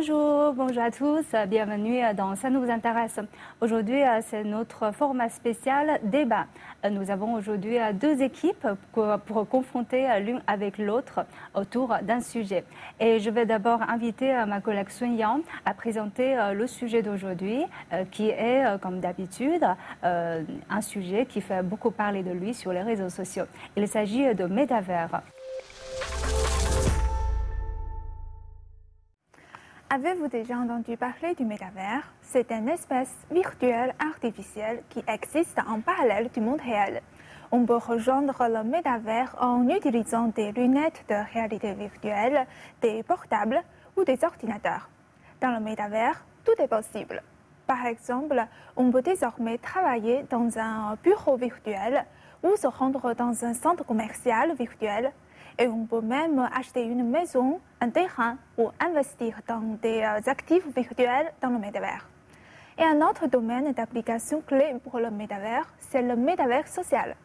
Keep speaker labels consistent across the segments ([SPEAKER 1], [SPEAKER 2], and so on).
[SPEAKER 1] Bonjour, bonjour à tous, bienvenue dans Ça nous intéresse. Aujourd'hui, c'est notre format spécial débat. Nous avons aujourd'hui deux équipes pour, confronter l'une avec l'autre autour d'un sujet. Et je vais d'abord inviter ma collègue Sun Yang à présenter le sujet d'aujourd'hui, qui est, comme d'habitude, un sujet qui fait beaucoup parler de lui sur les réseaux sociaux. Il s'agit de métavers.
[SPEAKER 2] Avez-vous déjà entendu parler du métavers C'est un espace virtuel artificiel qui existe en parallèle du monde réel. On peut rejoindre le métavers en utilisant des lunettes de réalité virtuelle, des portables ou des ordinateurs. Dans le métavers, tout est possible. Par exemple, on peut désormais travailler dans un bureau virtuel ou se rendre dans un centre commercial virtuel et on peut même acheter une maison, un terrain ou investir dans des euh, actifs virtuels dans le métavers. Et un autre domaine d'application clé pour le métavers, c'est le métavers social.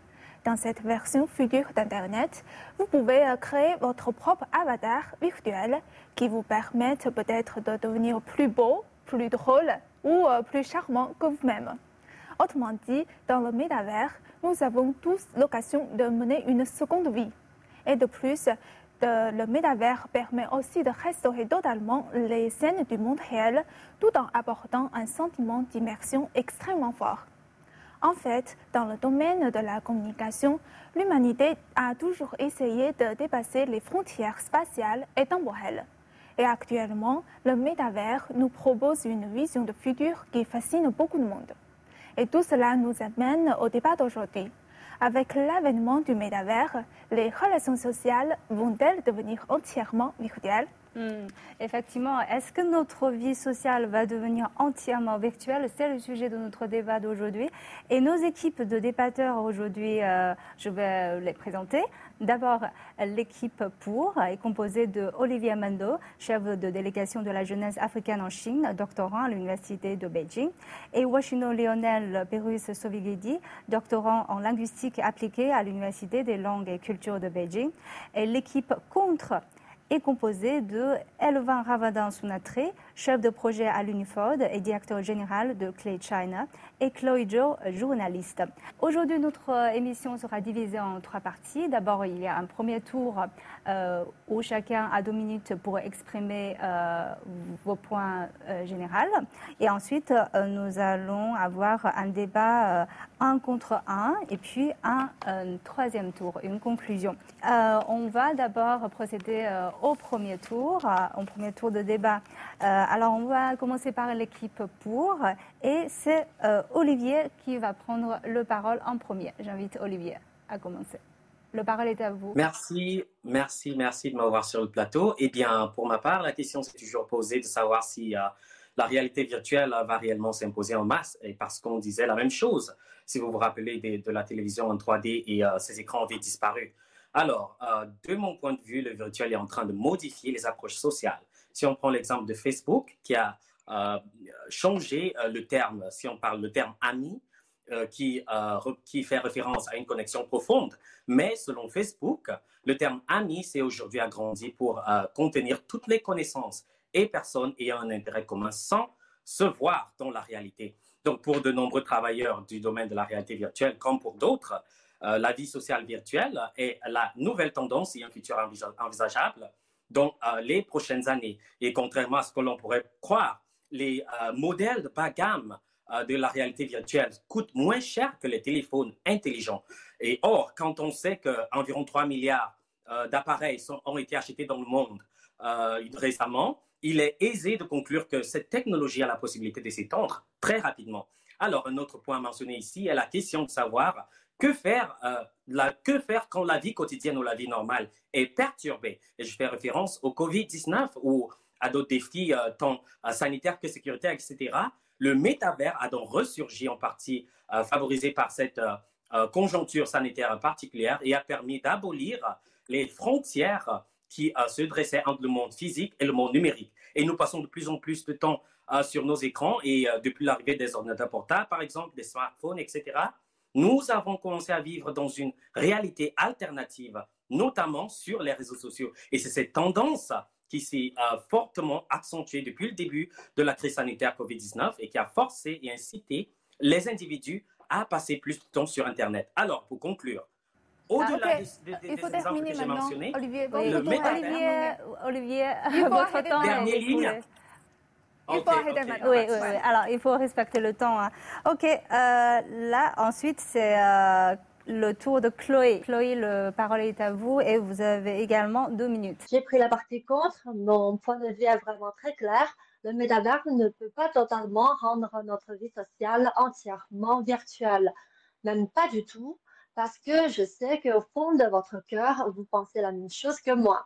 [SPEAKER 2] Dans cette version future d'Internet, vous pouvez euh, créer votre propre avatar virtuel qui vous permette peut-être de devenir plus beau, plus drôle ou euh, plus charmant que vous-même. Autrement dit, dans le métavers, nous avons tous l'occasion de mener une seconde vie. Et de plus, le métavers permet aussi de restaurer totalement les scènes du monde réel tout en apportant un sentiment d'immersion extrêmement fort. En fait, dans le domaine de la communication, l'humanité a toujours essayé de dépasser les frontières spatiales et temporelles. Et actuellement, le métavers nous propose une vision de futur qui fascine beaucoup de monde. Et tout cela nous amène au débat d'aujourd'hui. Avec l'avènement du métavers, les relations sociales vont-elles devenir entièrement virtuelles?
[SPEAKER 1] Hmm. Effectivement, est-ce que notre vie sociale va devenir entièrement virtuelle? C'est le sujet de notre débat d'aujourd'hui. Et nos équipes de débatteurs aujourd'hui, euh, je vais les présenter. D'abord, l'équipe pour est composée de Olivier Mando, chef de délégation de la jeunesse africaine en Chine, doctorant à l'université de Beijing, et Washington Lionel Perus Sovigidi, doctorant en linguistique appliquée à l'université des langues et cultures de Beijing. Et l'équipe contre est composée de Elvin Ravadan Sunatré, chef de projet à l'Uniford et directeur général de Clay China, et Chloe Joe, journaliste. Aujourd'hui, notre euh, émission sera divisée en trois parties. D'abord, il y a un premier tour euh, où chacun a deux minutes pour exprimer euh, vos points généraux. Et ensuite, nous allons avoir un débat un contre un et puis un, troisième tour, une conclusion. on va d'abord procéder au premier tour, au premier tour de débat alors, on va commencer par l'équipe pour, et c'est euh, Olivier qui va prendre le parole en premier. J'invite Olivier à commencer. Le parole est à vous.
[SPEAKER 3] Merci, merci, merci de m'avoir sur le plateau. Eh bien, pour ma part, la question s'est toujours posée de savoir si euh, la réalité virtuelle va réellement s'imposer en masse, et parce qu'on disait la même chose, si vous vous rappelez de, la télévision en 3D et ces écrans avaient disparu. Alors, de mon point de vue, le virtuel est en train de modifier les approches sociales. Si on prend l'exemple de Facebook, qui a euh, changé euh, le terme, si on parle le terme ami, euh, qui, qui fait référence à une connexion profonde. Mais selon Facebook, le terme ami s'est aujourd'hui agrandi pour contenir toutes les connaissances et personnes ayant un intérêt commun sans se voir dans la réalité. Donc, pour de nombreux travailleurs du domaine de la réalité virtuelle, comme pour d'autres, la vie sociale virtuelle est la nouvelle tendance et un futur envisageable dans les prochaines années. Et contrairement à ce que l'on pourrait croire, les euh, modèles de bas gamme euh, de la réalité virtuelle coûtent moins cher que les téléphones intelligents. Et or, quand on sait qu'environ 3 milliards d'appareils ont été achetés dans le monde récemment, il est aisé de conclure que cette technologie a la possibilité de s'étendre très rapidement. Alors, un autre point mentionné ici est la question de savoir que faire, euh, que faire quand la vie quotidienne ou la vie normale est perturbée Et je fais référence au Covid-19 ou à d'autres défis euh, tant euh, sanitaires que sécuritaires, etc. Le métavers a donc ressurgi en partie favorisé par cette conjoncture sanitaire particulière et a permis d'abolir les frontières qui se dressaient entre le monde physique et le monde numérique. Et nous passons de plus en plus de temps sur nos écrans et depuis l'arrivée des ordinateurs portables, par exemple, des smartphones, etc., nous avons commencé à vivre dans une réalité alternative, notamment sur les réseaux sociaux. Et c'est cette tendance qui s'est euh, fortement accentué depuis le début de la crise sanitaire COVID-19 et qui a forcé et incité les individus à passer plus de temps sur Internet. Alors, pour conclure, au-delà
[SPEAKER 2] Ah, ok.
[SPEAKER 3] des, des- exemples que j'ai mentionnés,
[SPEAKER 2] Olivier,
[SPEAKER 3] le
[SPEAKER 2] tour est
[SPEAKER 3] métavers-.
[SPEAKER 1] Olivier, Olivier, votre temps
[SPEAKER 3] Dernière ligne.
[SPEAKER 2] Il faut
[SPEAKER 3] Ok,
[SPEAKER 2] arrêter
[SPEAKER 3] ok,
[SPEAKER 2] maintenant.
[SPEAKER 1] Oui,
[SPEAKER 3] pas de
[SPEAKER 1] oui,
[SPEAKER 3] souci.
[SPEAKER 1] oui. Alors, il faut respecter le temps. hein. OK. euh, là, ensuite, c'est euh, le tour de Chloé. Chloé, le parole est à vous et vous avez également deux minutes.
[SPEAKER 4] J'ai pris la partie contre. Mon point de vue est vraiment très clair. Le métavers ne peut pas totalement rendre notre vie sociale entièrement virtuelle. Même pas du tout, parce que je sais qu'au fond de votre cœur, vous pensez la même chose que moi.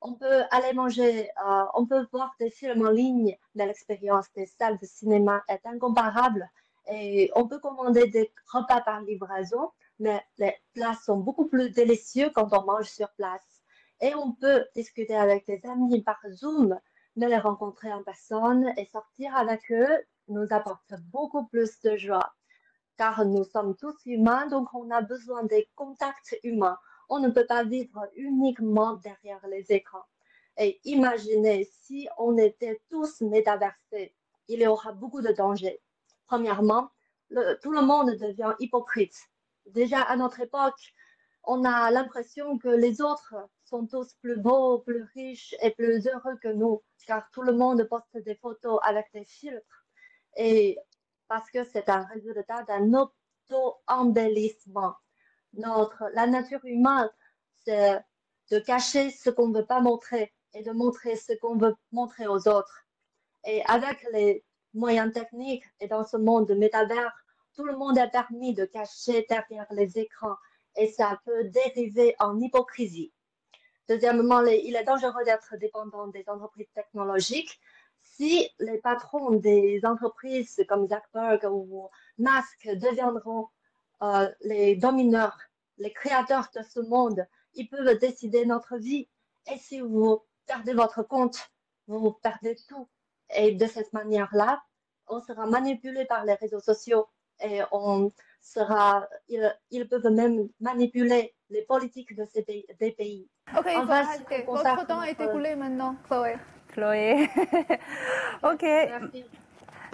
[SPEAKER 4] On peut aller manger, euh, on peut voir des films en ligne, mais l'expérience des salles de cinéma est incomparable. Et on peut commander des repas par livraison, mais les plats sont beaucoup plus délicieux quand on mange sur place. Et on peut discuter avec des amis par Zoom, mais les rencontrer en personne et sortir avec eux nous apporte beaucoup plus de joie. Car nous sommes tous humains, donc on a besoin des contacts humains. On ne peut pas vivre uniquement derrière les écrans. Et imaginez si on était tous métaversés, il y aura beaucoup de dangers. Premièrement, tout le monde devient hypocrite. Déjà à notre époque, on a l'impression que les autres sont tous plus beaux, plus riches et plus heureux que nous, car tout le monde poste des photos avec des filtres. Et parce que c'est un résultat d'un auto-embellissement. Notre, la nature humaine, c'est de cacher ce qu'on ne veut pas montrer et de montrer ce qu'on veut montrer aux autres. Et avec les moyens techniques et dans ce monde de métavers, tout le monde est permis de cacher derrière les écrans et ça peut dériver en hypocrisie. Deuxièmement, il est dangereux d'être dépendant des entreprises technologiques. Si les patrons des entreprises comme Zuckerberg ou Musk deviendront euh, les domineurs, les créateurs de ce monde, ils peuvent décider notre vie. Et si vous perdez votre compte, vous perdez tout. Et de cette manière-là, on sera manipulé par les réseaux sociaux et on sera, ils, ils peuvent même manipuler les politiques de ces pays, des pays.
[SPEAKER 2] Ok, il faut arrêter.
[SPEAKER 4] on
[SPEAKER 2] Votre temps est écoulé maintenant, Chloé.
[SPEAKER 1] Chloé. OK.
[SPEAKER 4] Merci.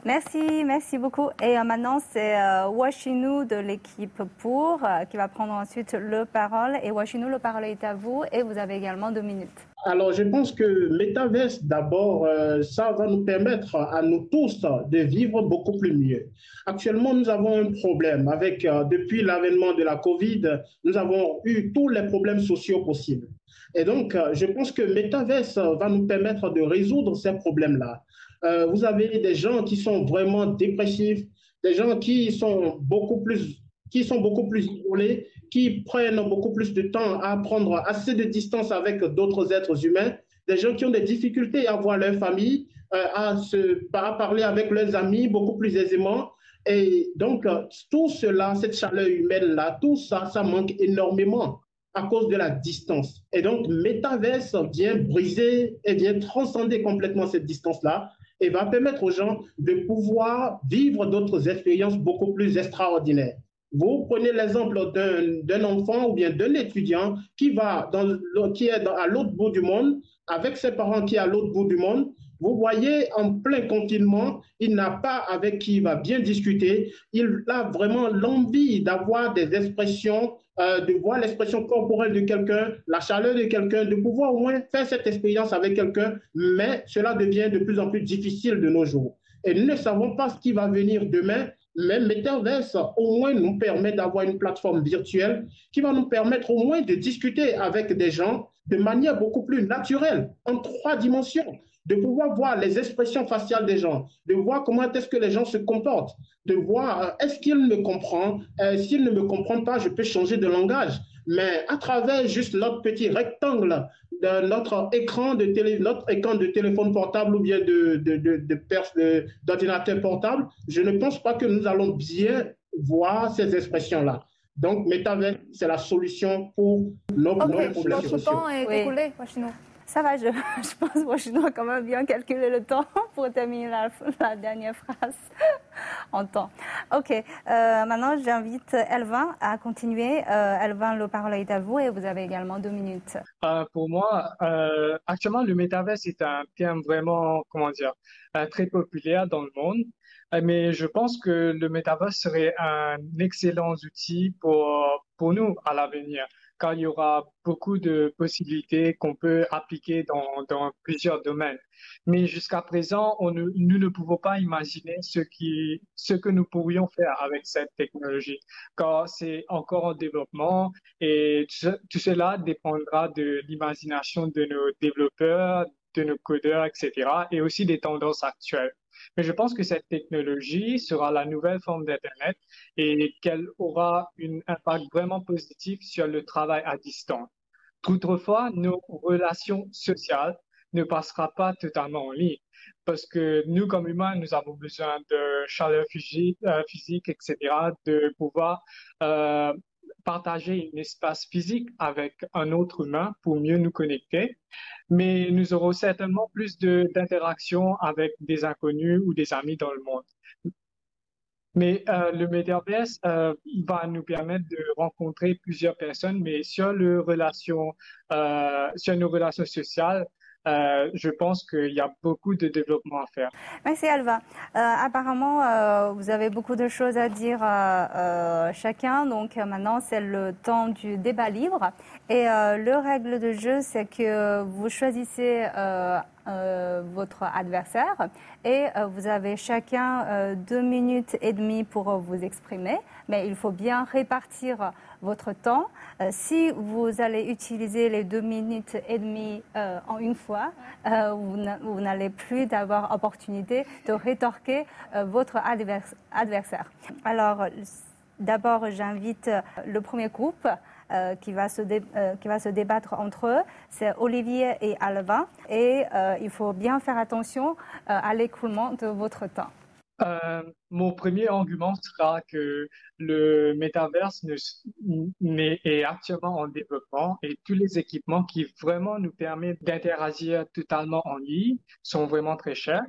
[SPEAKER 1] Merci, merci beaucoup. Et euh, maintenant, c'est euh, de l'équipe pour euh, qui va prendre ensuite le parole. Et Washinu, le parole est à vous et vous avez également deux minutes.
[SPEAKER 5] Alors, je pense que Metaverse, d'abord, euh, ça va nous permettre à nous tous de vivre beaucoup plus mieux. Actuellement, nous avons un problème avec, depuis l'avènement de la COVID, nous avons eu tous les problèmes sociaux possibles. Et donc, je pense que Metaverse va nous permettre de résoudre ces problèmes-là. Euh, vous avez des gens qui sont vraiment dépressifs, des gens qui sont beaucoup plus, qui sont beaucoup plus isolés, qui prennent beaucoup plus de temps à prendre assez de distance avec d'autres êtres humains, des gens qui ont des difficultés à voir leur famille, euh, à, se, à parler avec leurs amis beaucoup plus aisément. Et donc, tout cela, cette chaleur humaine-là, tout ça, ça manque énormément à cause de la distance. Et donc, Metaverse vient briser et vient transcender complètement cette distance-là et va permettre aux gens de pouvoir vivre d'autres expériences beaucoup plus extraordinaires. Vous prenez l'exemple d'un- enfant ou bien d'un étudiant qui, va dans, qui est à l'autre bout du monde, avec ses parents qui est à l'autre bout du monde. Vous voyez, en plein confinement, il n'a pas avec qui il va bien discuter. Il a vraiment l'envie d'avoir des expressions, euh, de voir l'expression corporelle de quelqu'un, la chaleur de quelqu'un, de pouvoir au moins faire cette expérience avec quelqu'un, mais cela devient de plus en plus difficile de nos jours. Et nous ne savons pas ce qui va venir demain, mais Metaverse au moins nous permet d'avoir une plateforme virtuelle qui va nous permettre au moins de discuter avec des gens de manière beaucoup plus naturelle, en trois dimensions, de pouvoir voir les expressions faciales des gens, de voir comment est-ce que les gens se comportent, de voir euh, est-ce qu'il me comprend, euh, s'il ne me comprend pas, je peux changer de langage. Mais à travers juste notre petit rectangle de notre écran de télé, notre écran de téléphone portable ou bien de, de, de, de pers- de- d'ordinateur portable, je ne pense pas que nous allons bien voir ces expressions-là. Donc, Metaverse, c'est la solution pour nos, nos
[SPEAKER 2] Ok,
[SPEAKER 5] problèmes sociaux.
[SPEAKER 1] Ça va, je, je pense que je dois quand même bien calculer le temps pour terminer la, dernière phrase en temps. OK. Euh, maintenant, j'invite Elvin à continuer. Euh, Elvin, le parole est à vous et vous avez également deux minutes.
[SPEAKER 6] Euh, pour moi, actuellement, le métaverse est un terme vraiment, comment dire, très populaire dans le monde. Mais je pense que le métaverse serait un excellent outil pour, pour nous à l'avenir car il y aura beaucoup de possibilités qu'on peut appliquer dans, plusieurs domaines. Mais jusqu'à présent, on nous ne pouvons pas imaginer ce, qui, ce que nous pourrions faire avec cette technologie, car c'est encore en développement et tout cela dépendra de l'imagination de nos développeurs, de nos codeurs, etc., et aussi des tendances actuelles. Mais je pense que cette technologie sera la nouvelle forme d'Internet et qu'elle aura un impact vraiment positif sur le travail à distance. Toutefois, nos relations sociales ne passera pas totalement en ligne parce que nous, comme humains, nous avons besoin de chaleur physique, euh, physique etc., de pouvoir euh, partager un espace physique avec un autre humain pour mieux nous connecter, mais nous aurons certainement plus d'interactions avec des inconnus ou des amis dans le monde. Mais euh, le Metaverse euh, va nous permettre de rencontrer plusieurs personnes, mais sur, euh, sur nos relations sociales, euh, je pense qu'il y a beaucoup de développement à faire.
[SPEAKER 1] Merci Alva. Euh, apparemment, euh, vous avez beaucoup de choses à dire chacun. Donc maintenant, c'est le temps du débat libre. Et le règle de jeu, c'est que vous choisissez votre adversaire et vous avez chacun deux minutes et demie pour vous exprimer. Mais il faut bien répartir votre temps. Euh, si vous allez utiliser les deux minutes et demie euh, en une fois, euh, vous n'allez plus d'avoir opportunité de rétorquer votre adversaire. Alors, d'abord, j'invite le premier groupe. qui, va se qui va se débattre entre eux, c'est Olivier et Alvin. Et il faut bien faire attention à l'écoulement de votre temps.
[SPEAKER 6] Euh, mon premier argument sera que le métaverse est actuellement en développement et tous les équipements qui vraiment nous permettent d'interagir totalement en ligne sont vraiment très chers.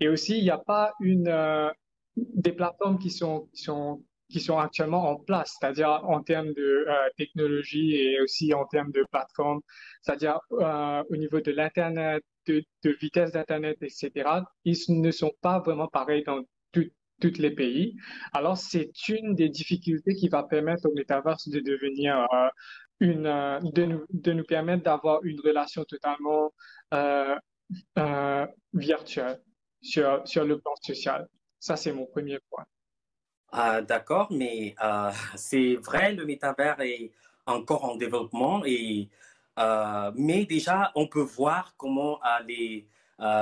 [SPEAKER 6] Et aussi, il n'y a pas une, euh, des plateformes qui sont, qui sont qui sont actuellement en place, c'est-à-dire en termes de euh, technologie et aussi en termes de plateformes, c'est-à-dire au niveau de l'Internet, de, de, vitesse d'Internet, etc., ils ne sont pas vraiment pareils dans tous les pays. Alors, c'est une des difficultés qui va permettre au métaverse de devenir euh, une, euh, de, nous, de nous permettre d'avoir une relation totalement euh, virtuelle sur, sur le plan social. Ça, c'est mon premier point.
[SPEAKER 3] Ah, d'accord, mais c'est vrai, le métavers est encore en développement, et, mais déjà, on peut voir comment les,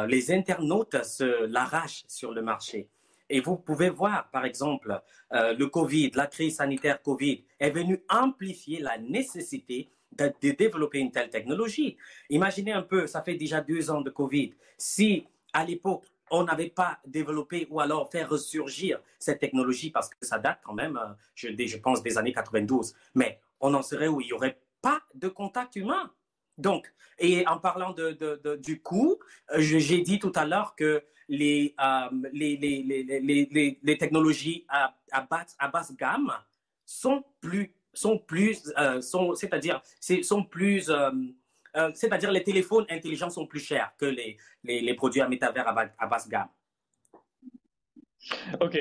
[SPEAKER 3] les internautes se l'arrachent sur le marché. Et vous pouvez voir, par exemple, euh, le Covid, la crise sanitaire Covid est venue amplifier la nécessité de, développer une telle technologie. Imaginez un peu, ça fait déjà deux ans de Covid. Si à l'époque, on n'avait pas développé ou alors fait ressurgir cette technologie, parce que ça date quand même, euh, je, je pense, des années 92, mais on en serait où? Il n'y aurait pas de contact humain. Donc, et en parlant de, du coût, euh, j'ai dit tout à l'heure que les, euh, les, les, les, technologies à, à, basse, à basse gamme sont plus, sont plus, euh, sont, c'est-à-dire, sont plus, c'est-à-dire les téléphones intelligents sont plus chers que les, les, produits à métavers à, à basse gamme.
[SPEAKER 6] Ok,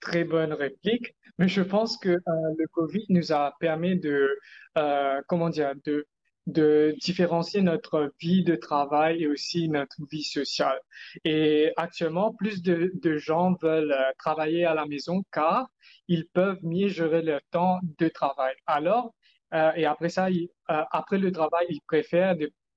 [SPEAKER 6] très bonne réplique. Mais je pense que le Covid nous a permis de, comment dire, de de différencier notre vie de travail et aussi notre vie sociale. Et actuellement, plus de, gens veulent euh, travailler à la maison car ils peuvent mieux gérer leur temps de travail. Alors, euh, et après ça, euh, après le travail, ils préfèrent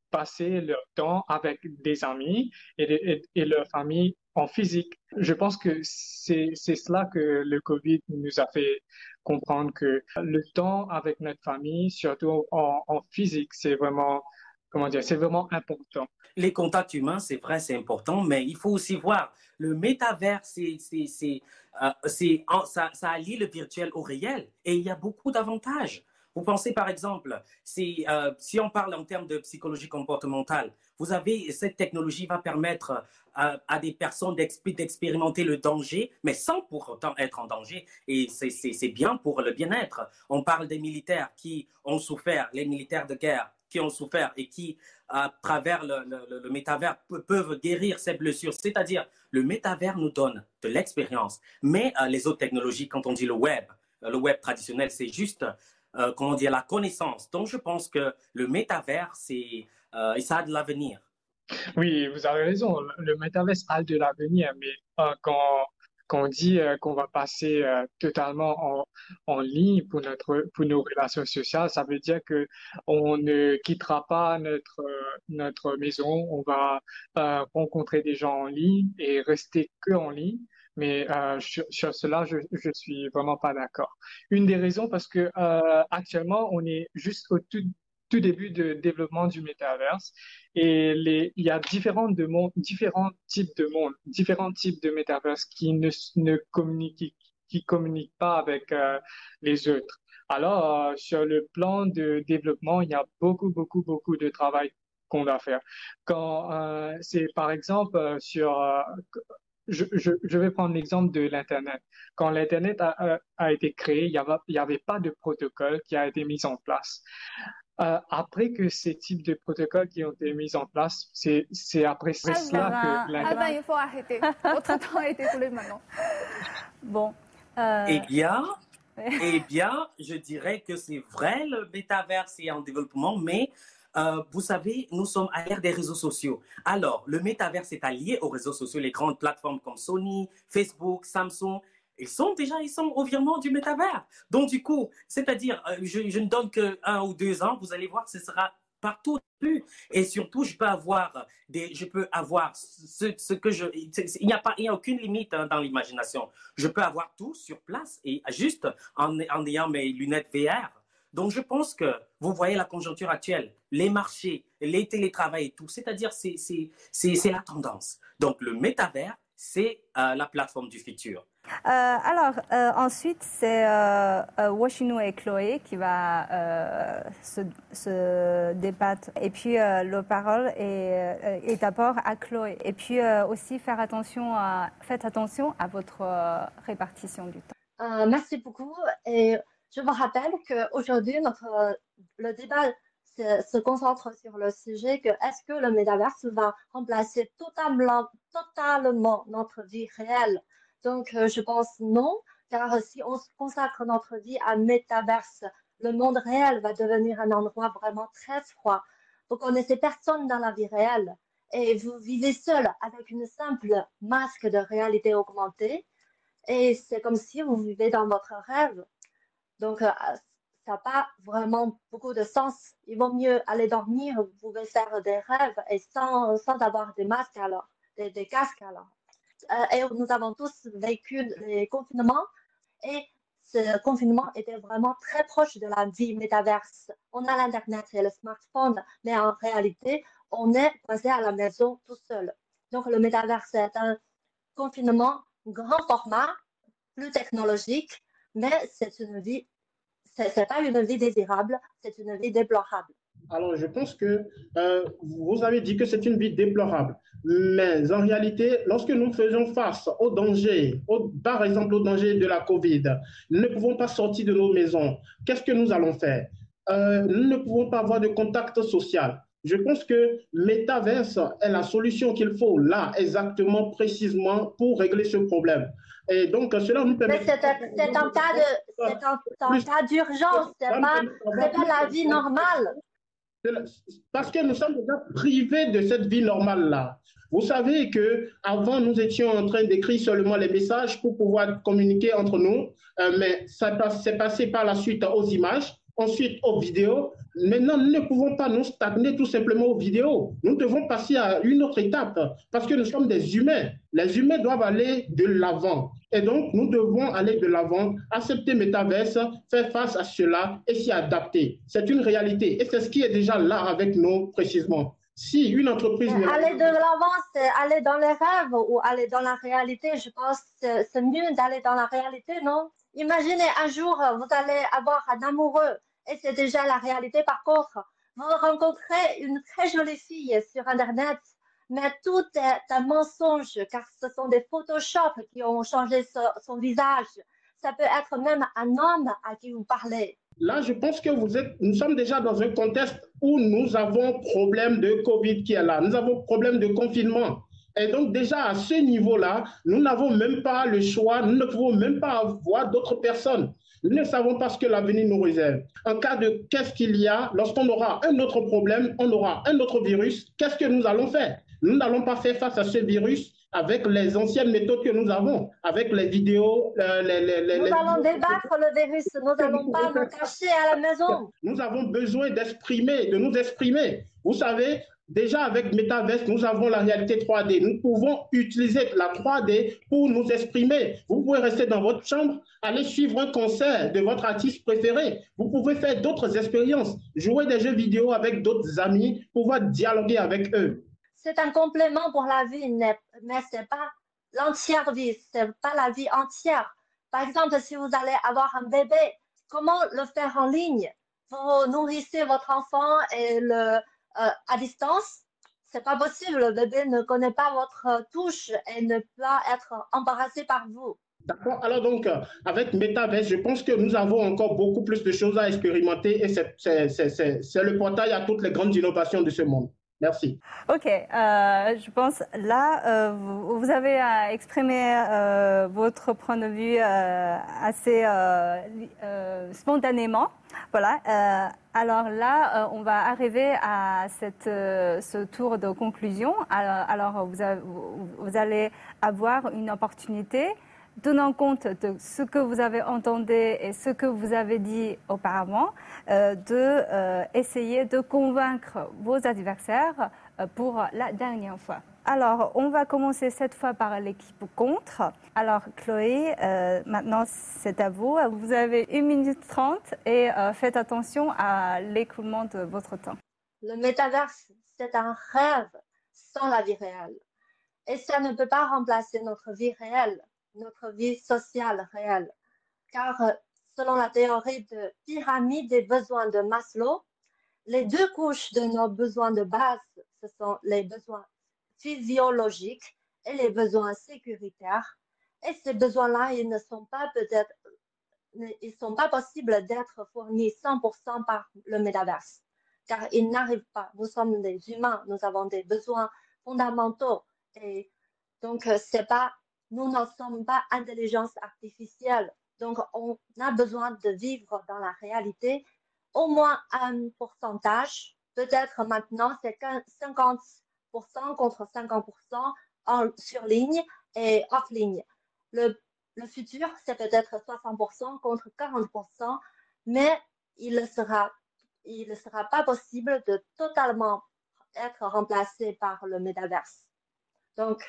[SPEAKER 6] passer leur temps avec des amis et, et leur famille en physique. Je pense que c'est cela que le Covid nous a fait comprendre que le temps avec notre famille, surtout en, physique, c'est vraiment, comment dire, c'est vraiment important.
[SPEAKER 3] Les contacts humains, c'est vrai, c'est important, mais il faut aussi voir le métavers, c'est, c'est, euh, ça, ça allie le virtuel au réel et il y a beaucoup d'avantages. Vous pensez par exemple, si, euh, si on parle en termes de psychologie comportementale, vous avez cette technologie va permettre à, à des personnes d'expérimenter le danger, mais sans pour autant être en danger. Et c'est bien pour le bien-être. On parle des militaires qui ont souffert, les militaires de guerre qui ont souffert et qui, à travers le, le, métavers, peuvent guérir ces blessures. C'est-à-dire, le métavers nous donne de l'expérience, mais euh, les autres technologies, quand on dit le web, euh, le web traditionnel, c'est juste, euh, comment dire, la connaissance. Donc, je pense que le métavers, c'est, euh, ça a de l'avenir.
[SPEAKER 6] Oui, vous avez raison. Le métavers a de l'avenir, mais quand quand on dit euh, qu'on va passer euh, totalement en, en ligne pour notre pour nos relations sociales, ça veut dire que on ne quittera pas notre notre maison, on va euh, rencontrer des gens en ligne et rester que en ligne. Mais euh, sur, cela, je je suis vraiment pas d'accord. Une des raisons parce que euh, actuellement on est juste au tout début de développement du métaverse. Et les, il y a différents, de monde, différents types de mondes, différents types de métaverse qui ne, ne communiquent, qui pas avec euh, les autres. Alors, sur le plan de développement, il y a beaucoup, beaucoup, beaucoup de travail qu'on doit faire. Quand c'est par exemple sur je, je, je, vais prendre l'exemple de l'Internet. Quand l'Internet a, a, été créé, il n'y avait, pas de protocole qui a été mis en place. Euh, après que ces types de protocoles qui ont été mis en place, c'est, après c'est cela que
[SPEAKER 2] l'Internet... Ah ben, il faut arrêter. Votre temps a été écoulé maintenant.
[SPEAKER 1] Bon.
[SPEAKER 3] Euh... Eh bien, eh bien, je dirais que c'est vrai, le métaverse est en développement, mais euh, vous savez, nous sommes à l'ère des réseaux sociaux. Alors, le métaverse est allié aux réseaux sociaux, les grandes plateformes comme Sony, Facebook, Samsung. Ils sont déjà, ils sont au virement du métavers. Donc, du coup, c'est-à-dire, euh, je, ne donne que un ou deux ans, vous allez voir, ce sera partout. Et surtout, je peux avoir des, je peux avoir ce, que je, il n'y a a aucune limite hein, dans l'imagination. Je peux avoir tout sur place et juste en ayant mes lunettes VR. Donc, je pense que vous voyez la conjoncture actuelle, les marchés, les télétravail et tout, c'est-à-dire c'est, c'est, c'est, c'est la tendance. Donc, le métavers, c'est euh, la plateforme du futur.
[SPEAKER 1] Euh, alors, euh, ensuite, c'est euh, Washinu et Chloé qui va se, se, débattre. Et puis, la parole est, est d'abord à Chloé. Et puis aussi, faire attention à, faites attention à votre répartition du temps.
[SPEAKER 4] merci beaucoup. Et je vous rappelle qu'aujourd'hui, notre, le débat se, concentre sur le sujet que est-ce que le métaverse va remplacer totalement, totalement notre vie réelle? Donc, euh, je pense non, car si on consacre notre vie à métaverse, le monde réel va devenir un endroit vraiment très froid. Vous connaissez personne dans la vie réelle et vous vivez seul avec une simple masque de réalité augmentée et c'est comme si vous vivez dans votre rêve. Donc, euh, ça n'a pas vraiment beaucoup de sens. Il vaut mieux aller dormir, vous pouvez faire des rêves et sans, sans avoir des masques alors, des, casques alors. Euh, et nous avons tous vécu les confinements et ce confinement était vraiment très proche de la vie métaverse. On a l'Internet et le smartphone, mais en réalité, on est passé à la maison tout seul. Donc, le métaverse est un confinement grand format, plus technologique, mais c'est une vie, c'est pas une vie désirable, c'est une vie déplorable.
[SPEAKER 5] Alors, je pense que euh, vous avez dit que c'est une vie déplorable. Mais en réalité, lorsque nous faisons face au danger, par exemple au danger de la COVID, nous ne pouvons pas sortir de nos maisons. Qu'est-ce que nous allons faire? Euh, Nous ne pouvons pas avoir de contact social. Je pense que Metaverse est la solution qu'il faut là, exactement, précisément, pour régler ce problème. Et donc, cela nous permet.
[SPEAKER 4] C'est un, cas d'urgence, ce n'est pas, pas la vie normale.
[SPEAKER 5] Parce que nous sommes déjà privés de cette vie normale-là. Vous savez que avant nous étions en train d'écrire seulement les messages pour pouvoir communiquer entre nous, euh, mais ça s'est passé par la suite aux images, ensuite aux vidéos. Maintenant, nous ne pouvons pas nous stagner tout simplement aux vidéos. Nous devons passer à une autre étape parce que nous sommes des humains. Les humains doivent aller de l'avant. Et donc, nous devons aller de l'avant, accepter Metaverse, faire face à cela et s'y adapter. C'est une réalité. Et c'est ce qui est déjà là avec nous précisément. Si une entreprise...
[SPEAKER 4] Aller de l'avant, c'est aller dans les rêves ou aller dans la réalité? Je pense que c'est mieux d'aller dans la réalité, non? Imaginez un jour, vous allez avoir un amoureux Et c'est déjà la réalité. Par contre, vous rencontrez une très jolie fille sur Internet, mais tout est un mensonge car ce sont des Photoshop qui ont changé son visage. Ça peut être même un homme à qui vous parlez.
[SPEAKER 5] Là, je pense que vous êtes, nous sommes déjà dans un contexte où nous avons problème de Covid qui est là. Nous avons problème de confinement. Et donc déjà à ce niveau-là, nous n'avons même pas le choix, nous ne pouvons même pas avoir d'autres personnes. Nous ne savons pas ce que l'avenir nous réserve. En cas de qu'est-ce qu'il y a, lorsqu'on aura un autre problème, on aura un autre virus, qu'est-ce que nous allons faire? Nous n'allons pas faire face à ce virus avec les anciennes méthodes que nous avons, avec les vidéos.
[SPEAKER 4] Euh, les, les, nous allons débattre le virus, nous n'allons pas nous cacher à la maison.
[SPEAKER 5] Nous avons besoin d'exprimer, de nous exprimer. Vous savez, Déjà avec Metaverse, nous avons la réalité 3D. Nous pouvons utiliser la 3D pour nous exprimer. Vous pouvez rester dans votre chambre, aller suivre un concert de votre artiste préféré. Vous pouvez faire d'autres expériences, jouer des jeux vidéo avec d'autres amis, pouvoir dialoguer avec eux.
[SPEAKER 4] C'est un complément pour la vie, mais ce n'est pas l'entière vie, ce n'est pas la vie entière. Par exemple, si vous allez avoir un bébé, comment le faire en ligne? Vous nourrissez votre enfant et le, euh, à distance, c'est pas possible. Le bébé ne connaît pas votre touche et ne peut pas être embarrassé par vous.
[SPEAKER 5] D'accord. Alors donc, euh, avec Metaverse, je pense que nous avons encore beaucoup plus de choses à expérimenter et c'est le portail à toutes les grandes innovations de ce monde. Merci.
[SPEAKER 1] Ok, euh, je pense là, vous, avez exprimé votre point de vue assez spontanément. Voilà. Alors là, euh, on va arriver à euh, ce tour de conclusion. Alors, vous, allez avoir une opportunité, tenant compte de ce que vous avez entendu et ce que vous avez dit auparavant, euh, d'essayer de convaincre vos adversaires pour la dernière fois. Alors, on va commencer cette fois par l'équipe contre. Alors, Chloé, euh, maintenant c'est à vous. Vous avez 1 minute 30 et euh, faites attention à l'écoulement de votre temps.
[SPEAKER 4] Le métaverse, c'est un rêve sans la vie réelle. Et ça ne peut pas remplacer notre vie réelle, notre vie sociale réelle. Car euh, selon la théorie de pyramide des besoins de Maslow, les deux couches de nos besoins de base, ce sont les besoins physiologiques et les besoins sécuritaires. Et ces besoins-là, ils ne sont pas peut-être, ils sont pas possibles d'être fournis 100% par le métaverse, car ils n'arrivent pas. Nous sommes des humains, nous avons des besoins fondamentaux et donc c'est pas, nous ne sommes pas intelligence artificielle. Donc on a besoin de vivre dans la réalité au moins un pourcentage. Peut-être maintenant c'est 50% contre 50% en, sur ligne et off ligne. Le, futur, c'est peut-être 60% contre 40%, mais il ne sera, il ne sera pas possible de totalement être remplacé par le métaverse. Donc,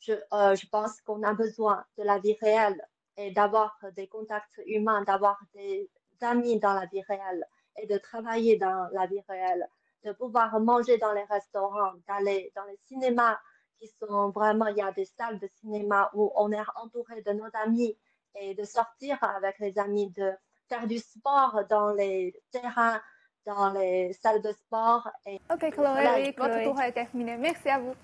[SPEAKER 4] je, euh, je pense qu'on a besoin de la vie réelle et d'avoir des contacts humains, d'avoir des amis dans la vie réelle et de travailler dans la vie réelle de pouvoir manger dans les restaurants, d'aller dans les cinémas qui sont vraiment, il y a des salles de cinéma où on est entouré de nos amis et de sortir avec les amis, de faire du sport dans les terrains, dans les salles de sport.
[SPEAKER 2] Et ok, Chloé, votre tour est terminé. Merci à vous.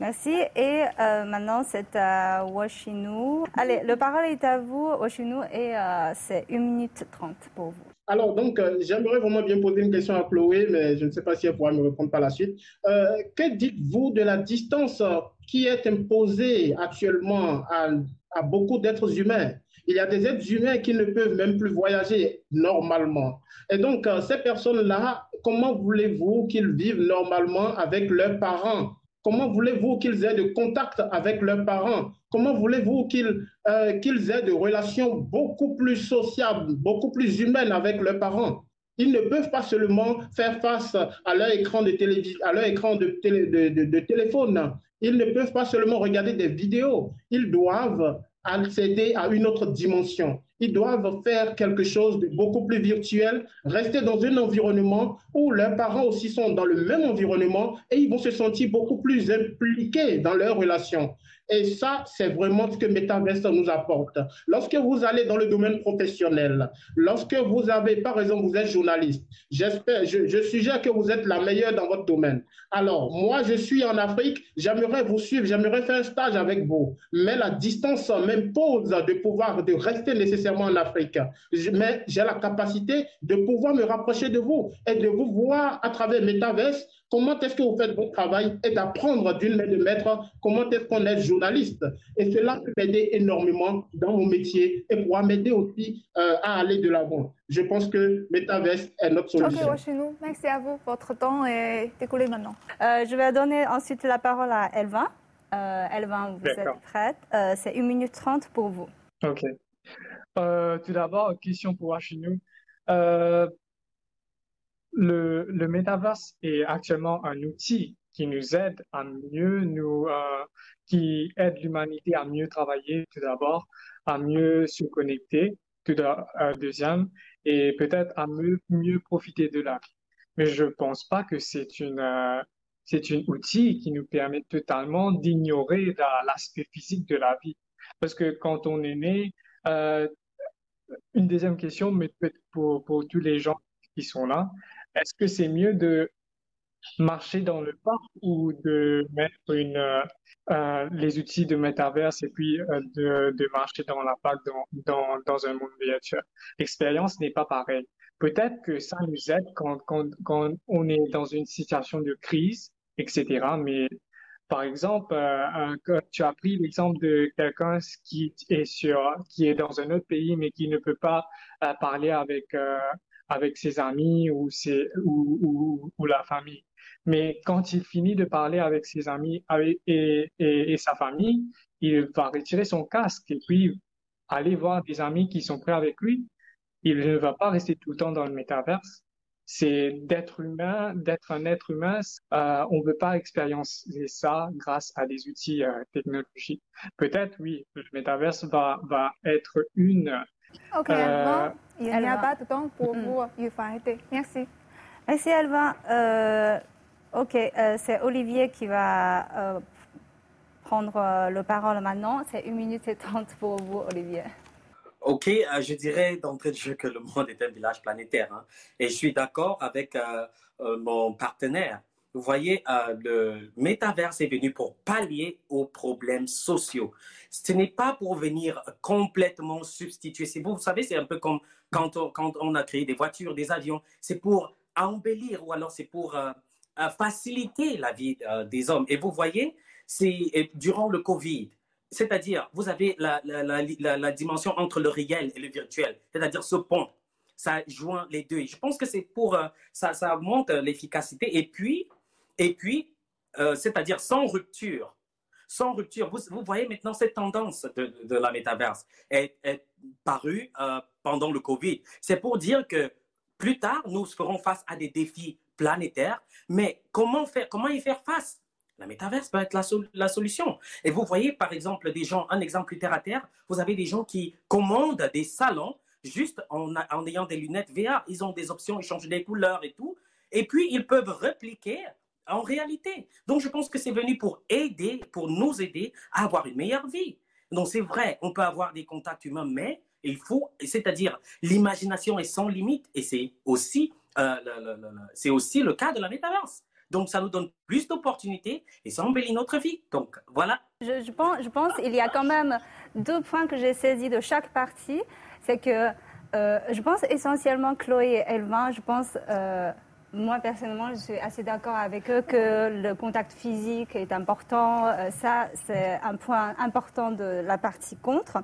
[SPEAKER 1] Merci. Et euh, maintenant, c'est à Washinu. Allez, le parole est à vous, Washinu, et euh, c'est 1 minute 30 pour vous.
[SPEAKER 5] Alors, donc, euh, j'aimerais vraiment bien poser une question à Chloé, mais je ne sais pas si elle pourra me répondre par la suite. que dites-vous de la distance qui est imposée actuellement à, à beaucoup d'êtres humains? Il y a des êtres humains qui ne peuvent même plus voyager normalement. Et donc, ces personnes-là, comment voulez-vous qu'ils vivent normalement avec leurs parents? Comment voulez-vous qu'ils aient de contact avec leurs parents? Comment voulez-vous qu'ils euh, qu'ils aient de relations beaucoup plus sociables, beaucoup plus humaines avec leurs parents? Ils ne peuvent pas seulement faire face à leur écran de, à leur écran de, de, de téléphone. Ils ne peuvent pas seulement regarder des vidéos. Ils doivent accéder à une autre dimension. Ils doivent faire quelque chose de beaucoup plus virtuel, rester dans un environnement où leurs parents aussi sont dans le même environnement et ils vont se sentir beaucoup plus impliqués dans leurs relations. Et ça, c'est vraiment ce que Metaverse nous apporte. Lorsque vous allez dans le domaine professionnel, lorsque vous avez, par exemple, vous êtes journaliste, j'espère, je, suggère que vous êtes la meilleure dans votre domaine. Alors, moi, je suis en Afrique, j'aimerais vous suivre, j'aimerais faire un stage avec vous. Mais la distance m'impose de pouvoir, de rester nécessairement en Afrique. Mais j'ai la capacité de pouvoir me rapprocher de vous et de vous voir à travers Metaverse comment est-ce que vous faites votre travail et d'apprendre d'une main de maître comment est-ce qu'on est journaliste? Et cela peut m'aider énormément dans mon métier et pourra m'aider aussi euh, à aller de l'avant. Je pense que Metaverse est notre solution.
[SPEAKER 2] Ok, merci à vous. Votre temps est découlé maintenant.
[SPEAKER 1] Euh, je vais donner ensuite la parole à Elvin. Euh, Elvin, vous êtes prête euh, C'est 1 minute 30 pour vous.
[SPEAKER 6] Ok. Tout d'abord, question pour Wachinou. Euh, le, le métaverse est actuellement un outil qui nous aide à mieux nous, euh, qui aide l'humanité à mieux travailler tout d'abord, à mieux se connecter tout euh, deuxième, et peut-être à mieux, profiter de la vie. Mais je pense pas que c'est une, euh, c'est un outil qui nous permet totalement d'ignorer l'aspect physique de la vie. Parce que quand on est né, euh, une deuxième question, mais peut-être pour, pour tous les gens qui sont là, est-ce que c'est mieux de marcher dans le parc ou de mettre une, euh, euh, les outils de métaverse et puis euh, de, de, marcher dans la parc dans, dans, dans un monde virtuel? L'expérience n'est pas pareille. Peut-être que ça nous aide quand, quand, quand on est dans une situation de crise, etc. Mais par exemple, euh, tu as pris l'exemple de quelqu'un qui est sur, qui est dans un autre pays mais qui ne peut pas parler avec avec ses amis ou, ses, ou, ou, ou, la famille. Mais quand il finit de parler avec ses amis et, et, et, sa famille, il va retirer son casque et puis aller voir des amis qui sont prêts avec lui. Il ne va pas rester tout le temps dans le métaverse. C'est d'être humain, d'être un être humain. Euh, on ne veut pas expériencer ça grâce à des outils euh, technologiques. Peut-être, oui, le métaverse va, va être une
[SPEAKER 2] Ok, euh, il n'y a pas de temps pour mm. vous, il faut arrêter. Merci.
[SPEAKER 1] Merci, Alva. Euh, ok, euh, c'est Olivier qui va euh, prendre euh, le parole maintenant. C'est une minute et trente pour vous, Olivier.
[SPEAKER 3] Ok, euh, je dirais d'entrée de jeu que le monde est un village planétaire. Hein, et je suis d'accord avec mon partenaire. Vous voyez, euh, le métaverse est venu pour pallier aux problèmes sociaux. Ce n'est pas pour venir complètement substituer. Vous, savez, c'est un peu comme quand on, a créé des voitures, des avions. C'est pour embellir ou alors c'est pour euh, euh, faciliter la vie euh, des hommes. Et vous voyez, c'est durant le Covid, c'est-à-dire vous avez la, la, la, dimension entre le réel et le virtuel, c'est-à-dire ce pont. Ça joint les deux. je pense que c'est pour euh, ça, ça monte l'efficacité. Et puis, et puis, euh, c'est-à-dire sans rupture. Sans rupture. Vous, vous, voyez maintenant cette tendance de, de la métaverse est, est parue euh, pendant le Covid. C'est pour dire que plus tard, nous ferons face à des défis planétaires, mais comment, faire, comment y faire face? La métaverse peut être la, sol la, solution. Et vous voyez, par exemple, des gens, un exemple terre à terre, vous avez des gens qui commandent des salons juste en, en ayant des lunettes VR. Ils ont des options, ils changent des couleurs et tout. Et puis, ils peuvent répliquer en réalité. Donc, je pense que c'est venu pour aider, pour nous aider à avoir une meilleure vie. Donc, c'est vrai, on peut avoir des contacts humains, mais il faut, c'est-à-dire, l'imagination est sans limite et c'est aussi, euh, c'est aussi le cas de la métaverse. Donc, ça nous donne plus d'opportunités et ça embellit notre vie. Donc, voilà.
[SPEAKER 1] Je, pense, je qu'il y a quand même deux points que j'ai saisis de chaque partie. C'est que euh, je pense essentiellement Chloé et Elvin, je pense. Euh, moi, personnellement, je suis assez d'accord avec eux que le contact physique est important. Euh, ça, c'est un point important de la partie contre.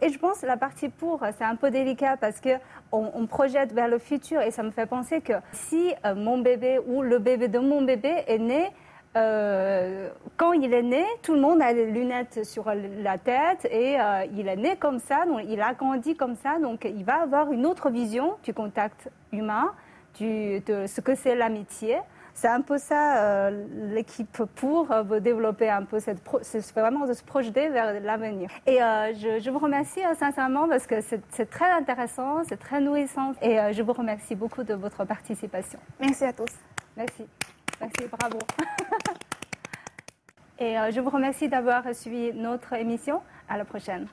[SPEAKER 1] Et je pense que la partie pour, c'est un peu délicat parce que on, projette vers le futur et ça me fait penser que si euh, mon bébé ou le bébé de mon bébé est né, euh, quand il est né, tout le monde a des lunettes sur la tête et il est né comme ça, donc il a grandi comme ça, donc il va avoir une autre vision du contact humain du, de ce que c'est l'amitié. c'est un peu ça l'équipe pour développer un peu cette c'est vraiment de se projeter vers l'avenir. Et je, je, vous remercie sincèrement parce que c'est très intéressant, c'est très nourrissant et je vous remercie beaucoup de votre participation.
[SPEAKER 2] Merci à tous.
[SPEAKER 1] Merci. Merci, bravo. Et je vous remercie d'avoir suivi notre émission. À la prochaine.